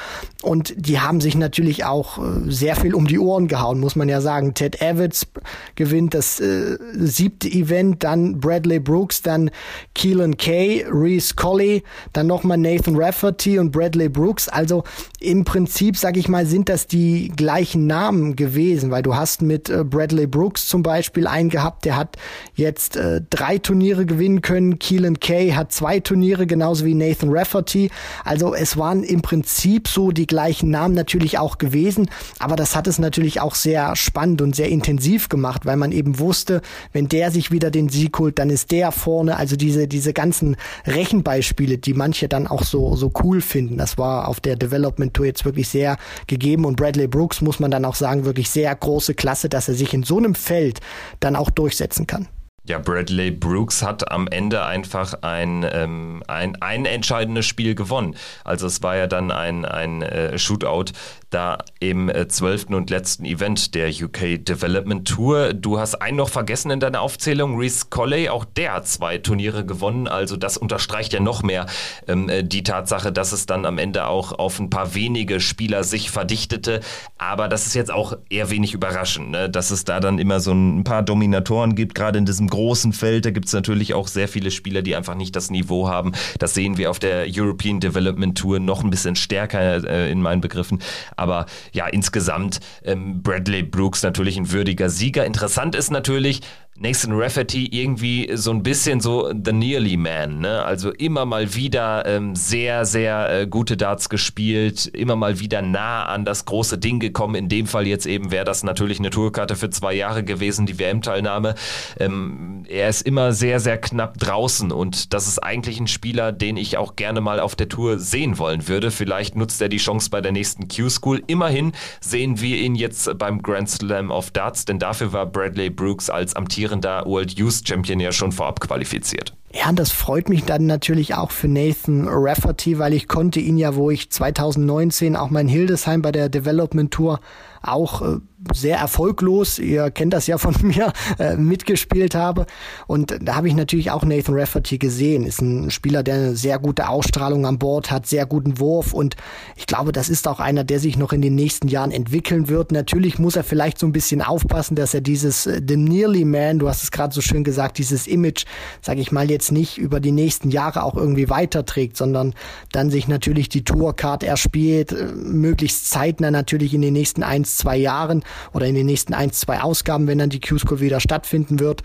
Und die haben sich natürlich auch äh, sehr viel um die Ohren gehauen, muss man ja sagen. Ted Evans gewinnt das äh, siebte Event, dann Bradley Brooks, dann Keelan Kay, Reese Colley, dann nochmal Nathan Rafferty und Bradley Brooks. Also im Prinzip, sag ich mal, sind das die gleichen Namen gewesen, weil du hast mit äh, Bradley Brooks zum Beispiel einen gehabt, der hat jetzt äh, drei Turniere gewinnen können. Keelan Kay hat zwei Turniere, genauso wie Nathan Rafferty. Also es waren im Prinzip so die gleichen Namen natürlich auch gewesen, aber das hat es natürlich auch sehr spannend und sehr intensiv gemacht, weil man eben wusste, wenn der sich wieder den Sieg holt, dann ist der vorne. Also diese, diese ganzen Rechenbeispiele, die manche dann auch so, so cool finden, das war auf der Development Tour jetzt wirklich sehr gegeben und Bradley Brooks muss man dann auch sagen, wirklich sehr große Klasse, dass er sich in so einem Feld dann auch durchsetzen kann. Ja, Bradley Brooks hat am Ende einfach ein, ähm, ein, ein entscheidendes Spiel gewonnen. Also es war ja dann ein, ein äh, Shootout da im äh, zwölften und letzten Event der UK Development Tour. Du hast einen noch vergessen in deiner Aufzählung, Reese Colley, auch der hat zwei Turniere gewonnen. Also das unterstreicht ja noch mehr ähm, äh, die Tatsache, dass es dann am Ende auch auf ein paar wenige Spieler sich verdichtete. Aber das ist jetzt auch eher wenig überraschend, ne? dass es da dann immer so ein paar Dominatoren gibt, gerade in diesem großen Feld. Da gibt es natürlich auch sehr viele Spieler, die einfach nicht das Niveau haben. Das sehen wir auf der European Development Tour noch ein bisschen stärker äh, in meinen Begriffen. Aber ja, insgesamt ähm, Bradley Brooks natürlich ein würdiger Sieger. Interessant ist natürlich, Nathan Rafferty irgendwie so ein bisschen so The Nearly Man, ne? Also immer mal wieder ähm, sehr, sehr äh, gute Darts gespielt, immer mal wieder nah an das große Ding gekommen. In dem Fall jetzt eben wäre das natürlich eine Tourkarte für zwei Jahre gewesen, die WM-Teilnahme. Ähm, er ist immer sehr, sehr knapp draußen und das ist eigentlich ein Spieler, den ich auch gerne mal auf der Tour sehen wollen würde. Vielleicht nutzt er die Chance bei der nächsten Q-School. Immerhin sehen wir ihn jetzt beim Grand Slam of Darts, denn dafür war Bradley Brooks als amtierender amtierender World Youth Champion ja schon vorab qualifiziert. Ja, das freut mich dann natürlich auch für Nathan Rafferty, weil ich konnte ihn ja, wo ich 2019 auch mein Hildesheim bei der Development Tour auch äh, sehr erfolglos, ihr kennt das ja von mir, äh, mitgespielt habe. Und da habe ich natürlich auch Nathan Rafferty gesehen. Ist ein Spieler, der eine sehr gute Ausstrahlung an Bord hat, sehr guten Wurf und ich glaube, das ist auch einer, der sich noch in den nächsten Jahren entwickeln wird. Natürlich muss er vielleicht so ein bisschen aufpassen, dass er dieses äh, The Nearly Man, du hast es gerade so schön gesagt, dieses Image, sage ich mal, jetzt nicht über die nächsten Jahre auch irgendwie weiterträgt, sondern dann sich natürlich die Tourcard erspielt, äh, möglichst zeitnah natürlich in den nächsten ein, zwei Jahren oder in den nächsten ein, zwei Ausgaben, wenn dann die Q-School wieder stattfinden wird.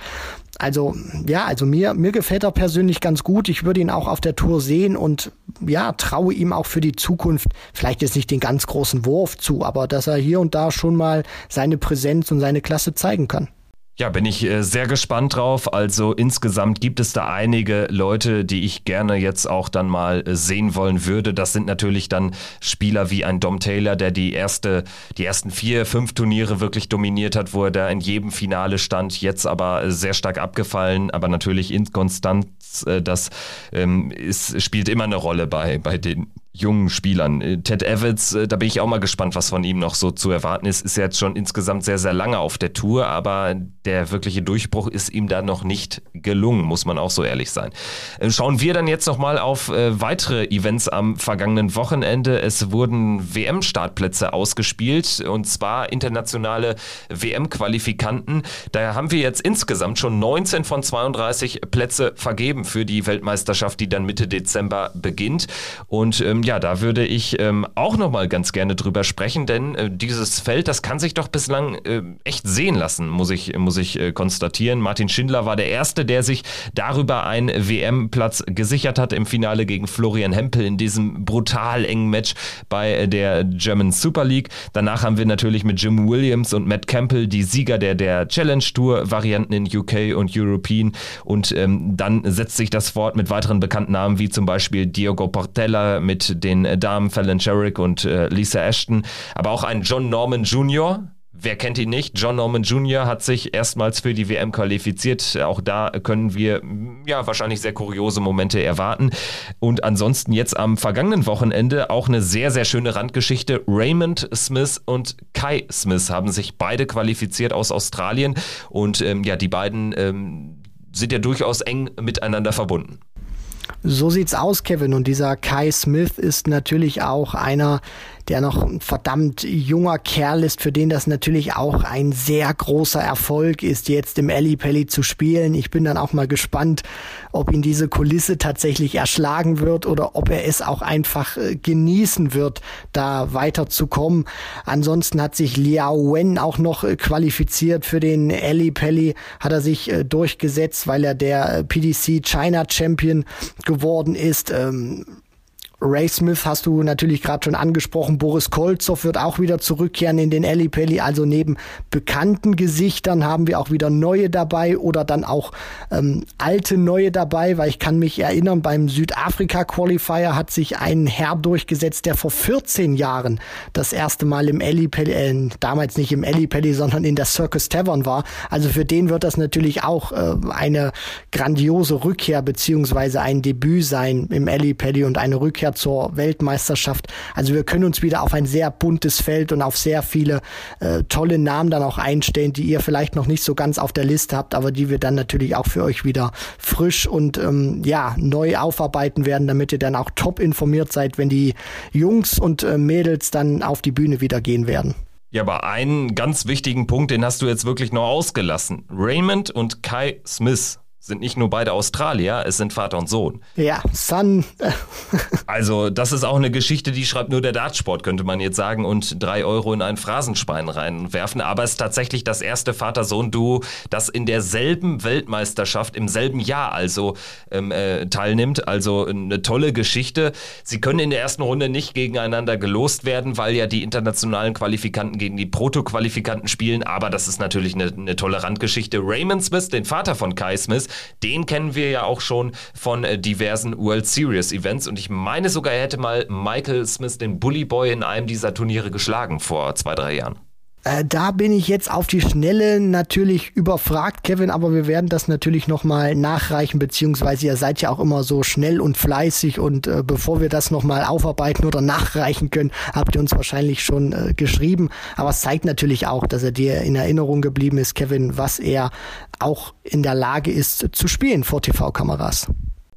Also ja, also mir, mir gefällt er persönlich ganz gut. Ich würde ihn auch auf der Tour sehen und ja, traue ihm auch für die Zukunft vielleicht jetzt nicht den ganz großen Wurf zu, aber dass er hier und da schon mal seine Präsenz und seine Klasse zeigen kann. Ja, bin ich äh, sehr gespannt drauf. Also insgesamt gibt es da einige Leute, die ich gerne jetzt auch dann mal äh, sehen wollen würde. Das sind natürlich dann Spieler wie ein Dom Taylor, der die erste, die ersten vier, fünf Turniere wirklich dominiert hat, wo er da in jedem Finale stand, jetzt aber äh, sehr stark abgefallen, aber natürlich Inkonstanz, das ähm, ist, spielt immer eine Rolle bei, bei den jungen Spielern. Äh, Ted Evans, äh, da bin ich auch mal gespannt, was von ihm noch so zu erwarten ist. Ist jetzt schon insgesamt sehr, sehr lange auf der Tour, aber der wirkliche Durchbruch ist ihm da noch nicht gelungen, muss man auch so ehrlich sein. Äh, schauen wir dann jetzt nochmal auf weitere Events am vergangenen Wochenende. Es wurden WM-Startplätze ausgespielt und zwar internationale WM-Qualifikanten. Da haben wir jetzt insgesamt schon 19 von 32 Plätze vergeben für die Weltmeisterschaft, die dann Mitte Dezember beginnt. Und ähm, ja, da würde ich ähm, auch nochmal ganz gerne drüber sprechen, denn äh, dieses Feld, das kann sich doch bislang äh, echt sehen lassen, muss ich, muss ich äh, konstatieren. Martin Schindler war der Erste, der sich darüber einen WM-Platz gesichert hat im Finale gegen Florian Hempel in diesem brutal engen Match bei äh, der German Super League. Danach haben wir natürlich mit Jim Williams und Matt Campbell die Sieger der, der Challenge Tour Varianten in UK und European und ähm, dann setzt sich das fort mit weiteren bekannten Namen wie zum Beispiel Diogo Portella mit den Damen Fallon Sherrick und äh, Lisa Ashton, aber auch ein John Norman Jr., Wer kennt ihn nicht? John Norman Jr. hat sich erstmals für die WM qualifiziert. Auch da können wir ja wahrscheinlich sehr kuriose Momente erwarten. Und ansonsten jetzt am vergangenen Wochenende auch eine sehr, sehr schöne Randgeschichte. Raymond Smith und Kai Smith haben sich beide qualifiziert aus Australien. Und ähm, ja, die beiden ähm, sind ja durchaus eng miteinander verbunden. So sieht's aus, Kevin. Und dieser Kai Smith ist natürlich auch einer, der noch ein verdammt junger Kerl ist, für den das natürlich auch ein sehr großer Erfolg ist, jetzt im Alley Pally zu spielen. Ich bin dann auch mal gespannt, ob ihn diese Kulisse tatsächlich erschlagen wird oder ob er es auch einfach äh, genießen wird, da weiterzukommen. Ansonsten hat sich Liao Wen auch noch äh, qualifiziert für den Alley Pally, hat er sich äh, durchgesetzt, weil er der PDC China Champion geworden ist. Ähm, Ray Smith hast du natürlich gerade schon angesprochen. Boris Kolzow wird auch wieder zurückkehren in den Alley Pally. Also neben bekannten Gesichtern haben wir auch wieder neue dabei oder dann auch ähm, alte neue dabei, weil ich kann mich erinnern, beim Südafrika Qualifier hat sich ein Herr durchgesetzt, der vor 14 Jahren das erste Mal im Alley Pally, äh, damals nicht im Alley Pally, sondern in der Circus Tavern war. Also für den wird das natürlich auch äh, eine grandiose Rückkehr beziehungsweise ein Debüt sein im Alley Pally und eine Rückkehr zur Weltmeisterschaft. Also wir können uns wieder auf ein sehr buntes Feld und auf sehr viele äh, tolle Namen dann auch einstellen, die ihr vielleicht noch nicht so ganz auf der Liste habt, aber die wir dann natürlich auch für euch wieder frisch und ähm, ja neu aufarbeiten werden, damit ihr dann auch top informiert seid, wenn die Jungs und äh, Mädels dann auf die Bühne wieder gehen werden. Ja, aber einen ganz wichtigen Punkt, den hast du jetzt wirklich noch ausgelassen. Raymond und Kai Smith sind nicht nur beide Australier, es sind Vater und Sohn. Ja, Son. also, das ist auch eine Geschichte, die schreibt nur der Dartsport, könnte man jetzt sagen, und drei Euro in ein Phrasenschwein reinwerfen. Aber es ist tatsächlich das erste Vater-Sohn-Duo, das in derselben Weltmeisterschaft im selben Jahr also ähm, äh, teilnimmt. Also eine tolle Geschichte. Sie können in der ersten Runde nicht gegeneinander gelost werden, weil ja die internationalen Qualifikanten gegen die Proto-Qualifikanten spielen. Aber das ist natürlich eine, eine tolle Randgeschichte. Raymond Smith, den Vater von Kai Smith, den kennen wir ja auch schon von äh, diversen World Series Events und ich meine sogar, er hätte mal Michael Smith, den Bully Boy, in einem dieser Turniere geschlagen vor zwei, drei Jahren. Äh, da bin ich jetzt auf die Schnelle natürlich überfragt, Kevin, aber wir werden das natürlich nochmal nachreichen, beziehungsweise ihr seid ja auch immer so schnell und fleißig und äh, bevor wir das nochmal aufarbeiten oder nachreichen können, habt ihr uns wahrscheinlich schon äh, geschrieben. Aber es zeigt natürlich auch, dass er dir in Erinnerung geblieben ist, Kevin, was er auch in der Lage ist zu spielen vor TV-Kameras.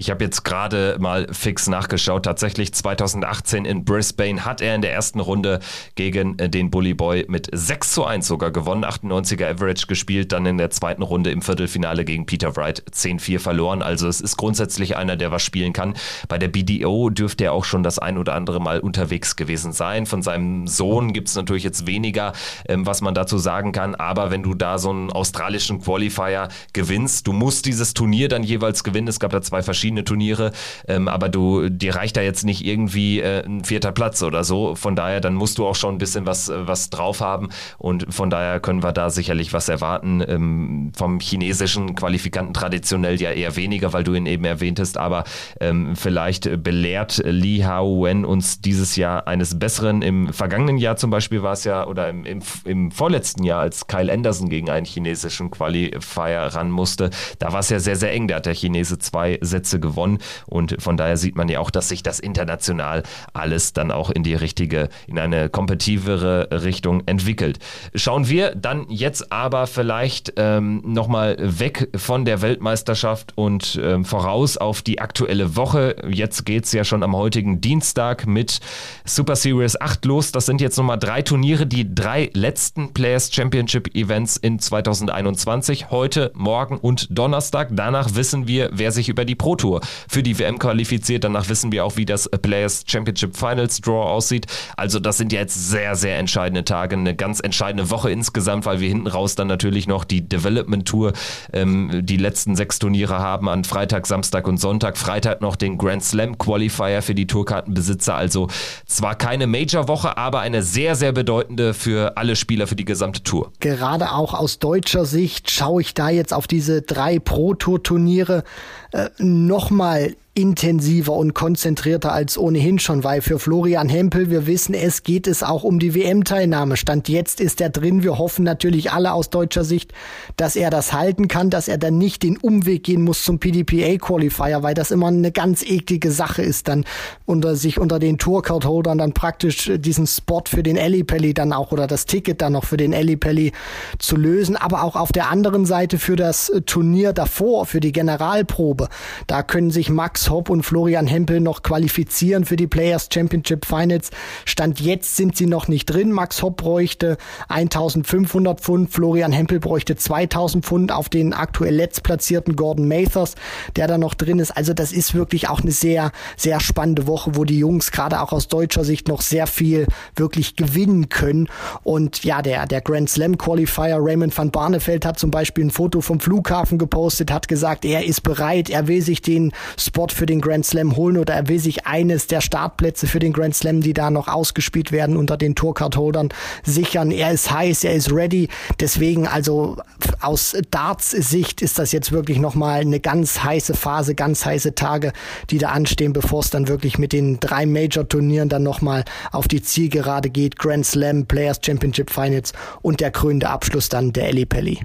Ich habe jetzt gerade mal fix nachgeschaut. Tatsächlich 2018 in Brisbane hat er in der ersten Runde gegen äh, den Bully Boy mit 6 zu 1 sogar gewonnen. 98er Average gespielt, dann in der zweiten Runde im Viertelfinale gegen Peter Wright 10-4 verloren. Also es ist grundsätzlich einer, der was spielen kann. Bei der BDO dürfte er auch schon das ein oder andere Mal unterwegs gewesen sein. Von seinem Sohn gibt es natürlich jetzt weniger, ähm, was man dazu sagen kann. Aber wenn du da so einen australischen Qualifier gewinnst, du musst dieses Turnier dann jeweils gewinnen. Es gab da zwei verschiedene verschiedene Turniere, ähm, aber du, dir reicht da jetzt nicht irgendwie äh, ein vierter Platz oder so. Von daher, dann musst du auch schon ein bisschen was, äh, was drauf haben und von daher können wir da sicherlich was erwarten. Ähm, vom chinesischen Qualifikanten traditionell ja eher weniger, weil du ihn eben erwähntest, aber ähm, vielleicht belehrt Li Hao Wen uns dieses Jahr eines Besseren. Im vergangenen Jahr zum Beispiel war es ja, oder im, im, im vorletzten Jahr, als Kyle Anderson gegen einen chinesischen Qualifier ran musste, da war es ja sehr, sehr eng. Da hat der Chinese zwei Sätze Plätze gewonnen. Und von daher sieht man ja auch, dass sich das international alles dann auch in die richtige, in eine kompetitivere Richtung entwickelt. Schauen wir dann jetzt aber vielleicht ähm, nochmal weg von der Weltmeisterschaft und ähm, voraus auf die aktuelle Woche. Jetzt geht es ja schon am heutigen Dienstag mit Super Series 8 los. Das sind jetzt nochmal drei Turniere, die drei letzten Players Championship Events in 2021. Heute, morgen und Donnerstag. Danach wissen wir, wer sich über die Pro Tour Tour für die WM qualifiziert. Danach wissen wir auch, wie das Players Championship Finals Draw aussieht. Also das sind jetzt sehr, sehr entscheidende Tage, eine ganz entscheidende Woche insgesamt, weil wir hinten raus dann natürlich noch die Development Tour, ähm, die letzten sechs Turniere haben an Freitag, Samstag und Sonntag. Freitag noch den Grand Slam Qualifier für die Tourkartenbesitzer. Also zwar keine Major-Woche, aber eine sehr, sehr bedeutende für alle Spieler für die gesamte Tour. Gerade auch aus deutscher Sicht schaue ich da jetzt auf diese drei Pro-Tour-Turniere äh, nochmal intensiver und konzentrierter als ohnehin schon, weil für Florian Hempel, wir wissen, es geht es auch um die WM-Teilnahme. Stand jetzt ist er drin. Wir hoffen natürlich alle aus deutscher Sicht, dass er das halten kann, dass er dann nicht den Umweg gehen muss zum PDPA-Qualifier, weil das immer eine ganz eklige Sache ist, dann unter sich unter den Tourcard-Holdern dann praktisch diesen Spot für den Ellipelli dann auch oder das Ticket dann noch für den Ellipelli zu lösen. Aber auch auf der anderen Seite für das Turnier davor, für die Generalprobe, da können sich Max Hopp und Florian Hempel noch qualifizieren für die Players Championship Finals. Stand jetzt sind sie noch nicht drin. Max Hopp bräuchte 1500 Pfund, Florian Hempel bräuchte 2000 Pfund auf den aktuell letztplatzierten Gordon Mathers, der da noch drin ist. Also das ist wirklich auch eine sehr, sehr spannende Woche, wo die Jungs gerade auch aus deutscher Sicht noch sehr viel wirklich gewinnen können. Und ja, der, der Grand Slam Qualifier Raymond van Barneveld hat zum Beispiel ein Foto vom Flughafen gepostet, hat gesagt, er ist bereit, er will sich den Spot für den Grand Slam holen oder er will sich eines der Startplätze für den Grand Slam, die da noch ausgespielt werden, unter den Tourcard-Holdern sichern. Er ist heiß, er ist ready. Deswegen also aus Darts Sicht ist das jetzt wirklich nochmal eine ganz heiße Phase, ganz heiße Tage, die da anstehen, bevor es dann wirklich mit den drei Major-Turnieren dann nochmal auf die Zielgerade geht. Grand Slam, Players Championship Finals und der krönende Abschluss dann der Ellie Pelli.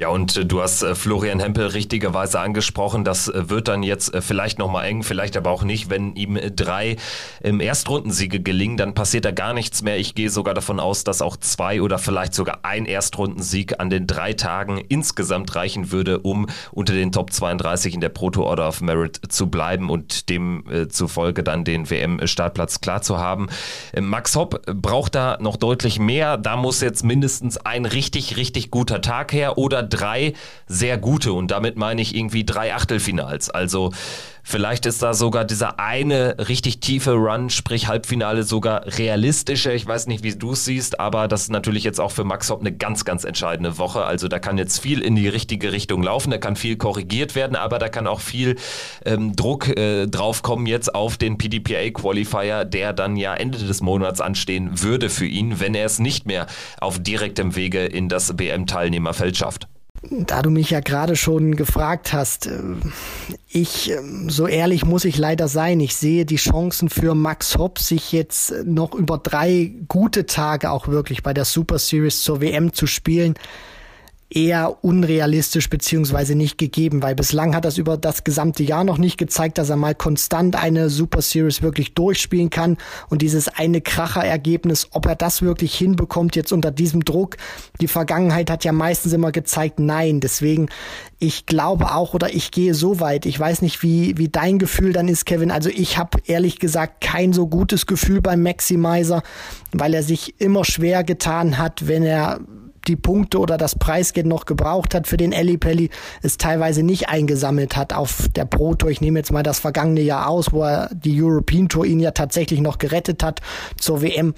Ja, und äh, du hast äh, Florian Hempel richtigerweise angesprochen. Das äh, wird dann jetzt vielleicht nochmal eng, vielleicht aber auch nicht. Wenn ihm drei im Erstrundensiege gelingen, dann passiert da gar nichts mehr. Ich gehe sogar davon aus, dass auch zwei oder vielleicht sogar ein Erstrundensieg an den drei Tagen insgesamt reichen würde, um unter den Top 32 in der Proto Order of Merit zu bleiben und demzufolge dann den WM-Startplatz klar zu haben. Max Hopp braucht da noch deutlich mehr. Da muss jetzt mindestens ein richtig, richtig guter Tag her oder drei sehr gute und damit meine ich irgendwie drei Achtelfinals. Also Vielleicht ist da sogar dieser eine richtig tiefe Run, sprich Halbfinale, sogar realistischer. Ich weiß nicht, wie du es siehst, aber das ist natürlich jetzt auch für Max Hopp eine ganz, ganz entscheidende Woche. Also da kann jetzt viel in die richtige Richtung laufen, da kann viel korrigiert werden, aber da kann auch viel ähm, Druck äh, drauf kommen jetzt auf den PDPA-Qualifier, der dann ja Ende des Monats anstehen würde für ihn, wenn er es nicht mehr auf direktem Wege in das BM-Teilnehmerfeld schafft. Da du mich ja gerade schon gefragt hast, äh, ich, ähm, so ehrlich muss ich leider sein, ich sehe die Chancen für Max Hopp, sich jetzt noch über drei gute Tage auch wirklich bei der Super Series zur WM zu spielen, eher unrealistisch beziehungsweise nicht gegeben, weil bislang hat das über das gesamte Jahr noch nicht gezeigt, dass er mal konstant eine Super Series wirklich durchspielen kann und dieses eine Kracherergebnis, ob er das wirklich hinbekommt jetzt unter diesem Druck. Die Vergangenheit hat ja meistens immer gezeigt, nein. Deswegen, ich glaube auch oder ich gehe so weit. Ich weiß nicht, wie, wie dein Gefühl dann ist, Kevin. Also ich habe ehrlich gesagt kein so gutes Gefühl beim Maximizer, weil er sich immer schwer getan hat, wenn er die Punkte oder das Preisgeld noch gebraucht hat für den Pelli, es teilweise nicht eingesammelt hat auf der Pro Tour. Ich nehme jetzt mal das vergangene Jahr aus, wo er die European Tour ihn ja tatsächlich noch gerettet hat zur WM.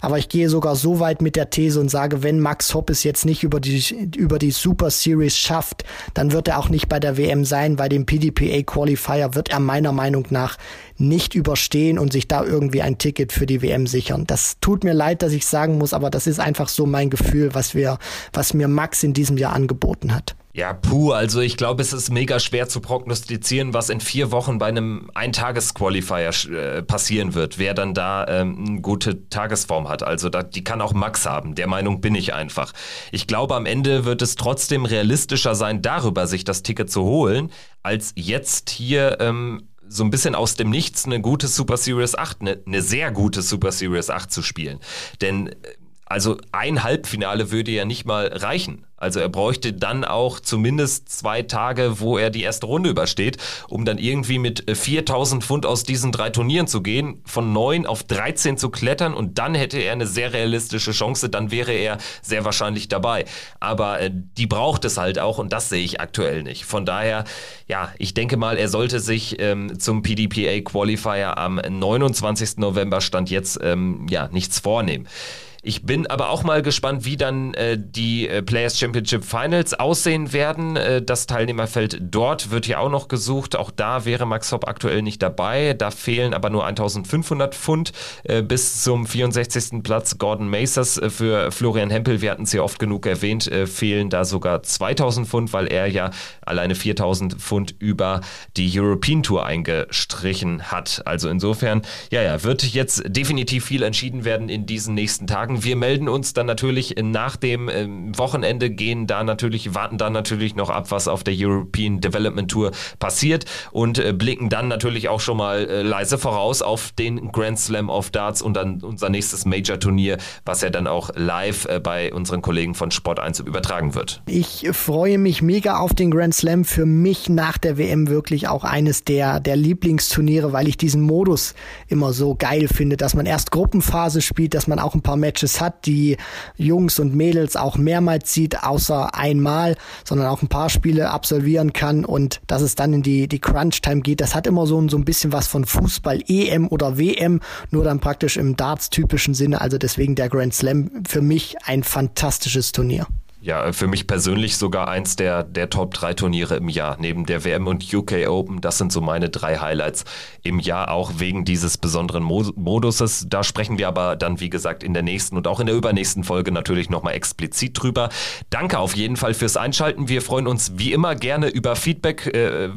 Aber ich gehe sogar so weit mit der These und sage, wenn Max Hopp es jetzt nicht über die, über die Super Series schafft, dann wird er auch nicht bei der WM sein. Bei dem PDPA Qualifier wird er meiner Meinung nach nicht überstehen und sich da irgendwie ein Ticket für die WM sichern. Das tut mir leid, dass ich sagen muss, aber das ist einfach so mein Gefühl, was wir, was mir Max in diesem Jahr angeboten hat. Ja, puh, also ich glaube, es ist mega schwer zu prognostizieren, was in vier Wochen bei einem Eintages-Qualifier äh, passieren wird, wer dann da ähm, eine gute Tagesform hat. Also da, die kann auch Max haben, der Meinung bin ich einfach. Ich glaube, am Ende wird es trotzdem realistischer sein, darüber sich das Ticket zu holen, als jetzt hier ähm, so ein bisschen aus dem Nichts eine gute Super Series 8, eine, eine sehr gute Super Series 8 zu spielen. Denn äh, also ein Halbfinale würde ja nicht mal reichen. Also er bräuchte dann auch zumindest zwei Tage, wo er die erste Runde übersteht, um dann irgendwie mit 4000 äh, Pfund aus diesen drei Turnieren zu gehen, von 9 auf 13 zu klettern und dann hätte er eine sehr realistische Chance, dann wäre er sehr wahrscheinlich dabei. Aber äh, die braucht es halt auch und das sehe ich aktuell nicht. Von daher, ja, ich denke mal, er sollte sich ähm, zum PDPA Qualifier am 29. November Stand jetzt ähm, ja nichts vornehmen. Ich bin aber auch mal gespannt, wie dann äh, die äh, Players Championship Finals aussehen werden. Äh, das Teilnehmerfeld dort wird ja auch noch gesucht. Auch da wäre Max Hopp aktuell nicht dabei. Da fehlen aber nur 1500 Pfund äh, bis zum 64. Platz. Gordon Macers äh, für Florian Hempel, wir hatten es ja oft genug erwähnt, äh, fehlen da sogar 2000 Pfund, weil er ja alleine 4000 Pfund über die European Tour eingestrichen hat. Also insofern, ja, ja, wird jetzt definitiv viel entschieden werden in diesen nächsten Tagen sagen, wir melden uns dann natürlich nach dem ähm, Wochenende, gehen da natürlich, warten dann natürlich noch ab, was auf der European Development Tour passiert und äh, blicken dann natürlich auch schon mal äh, leise voraus auf den Grand Slam of Darts und dann unser nächstes Major-Turnier, was ja dann auch live äh, bei unseren Kollegen von Sport 1 übertragen wird. Ich freue mich mega auf den Grand Slam. Für mich nach der WM wirklich auch eines der, der Lieblingsturniere, weil ich diesen Modus immer so geil finde, dass man erst Gruppenphase spielt, dass man auch ein paar Matches Matches hat, die Jungs und Mädels auch mehrmals sieht, außer einmal, sondern auch ein paar Spiele absolvieren kann und dass es dann in die, die Crunch-Time geht. Das hat immer so, so ein bisschen was von Fußball, EM oder WM, nur dann praktisch im Darts-typischen Sinne. Also deswegen der Grand Slam für mich ein fantastisches Turnier. Ja, für mich persönlich sogar eins der, der Top 3 Turniere im Jahr. Neben der WM und UK Open, das sind so meine drei Highlights im Jahr, auch wegen dieses besonderen Moduses. Da sprechen wir aber dann, wie gesagt, in der nächsten und auch in der übernächsten Folge natürlich nochmal explizit drüber. Danke auf jeden Fall fürs Einschalten. Wir freuen uns wie immer gerne über Feedback. Äh,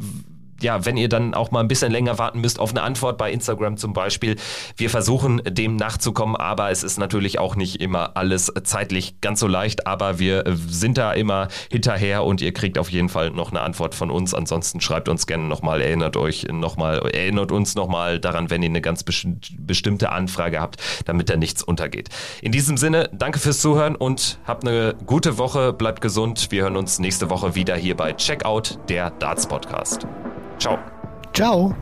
ja, wenn ihr dann auch mal ein bisschen länger warten müsst auf eine Antwort bei Instagram zum Beispiel. Wir versuchen dem nachzukommen, aber es ist natürlich auch nicht immer alles zeitlich ganz so leicht, aber wir sind da immer hinterher und ihr kriegt auf jeden Fall noch eine Antwort von uns. Ansonsten schreibt uns gerne nochmal, erinnert euch nochmal, erinnert uns nochmal daran, wenn ihr eine ganz bestimmte Anfrage habt, damit da nichts untergeht. In diesem Sinne, danke fürs Zuhören und habt eine gute Woche, bleibt gesund. Wir hören uns nächste Woche wieder hier bei Checkout, der Darts Podcast. Ciao. Ciao.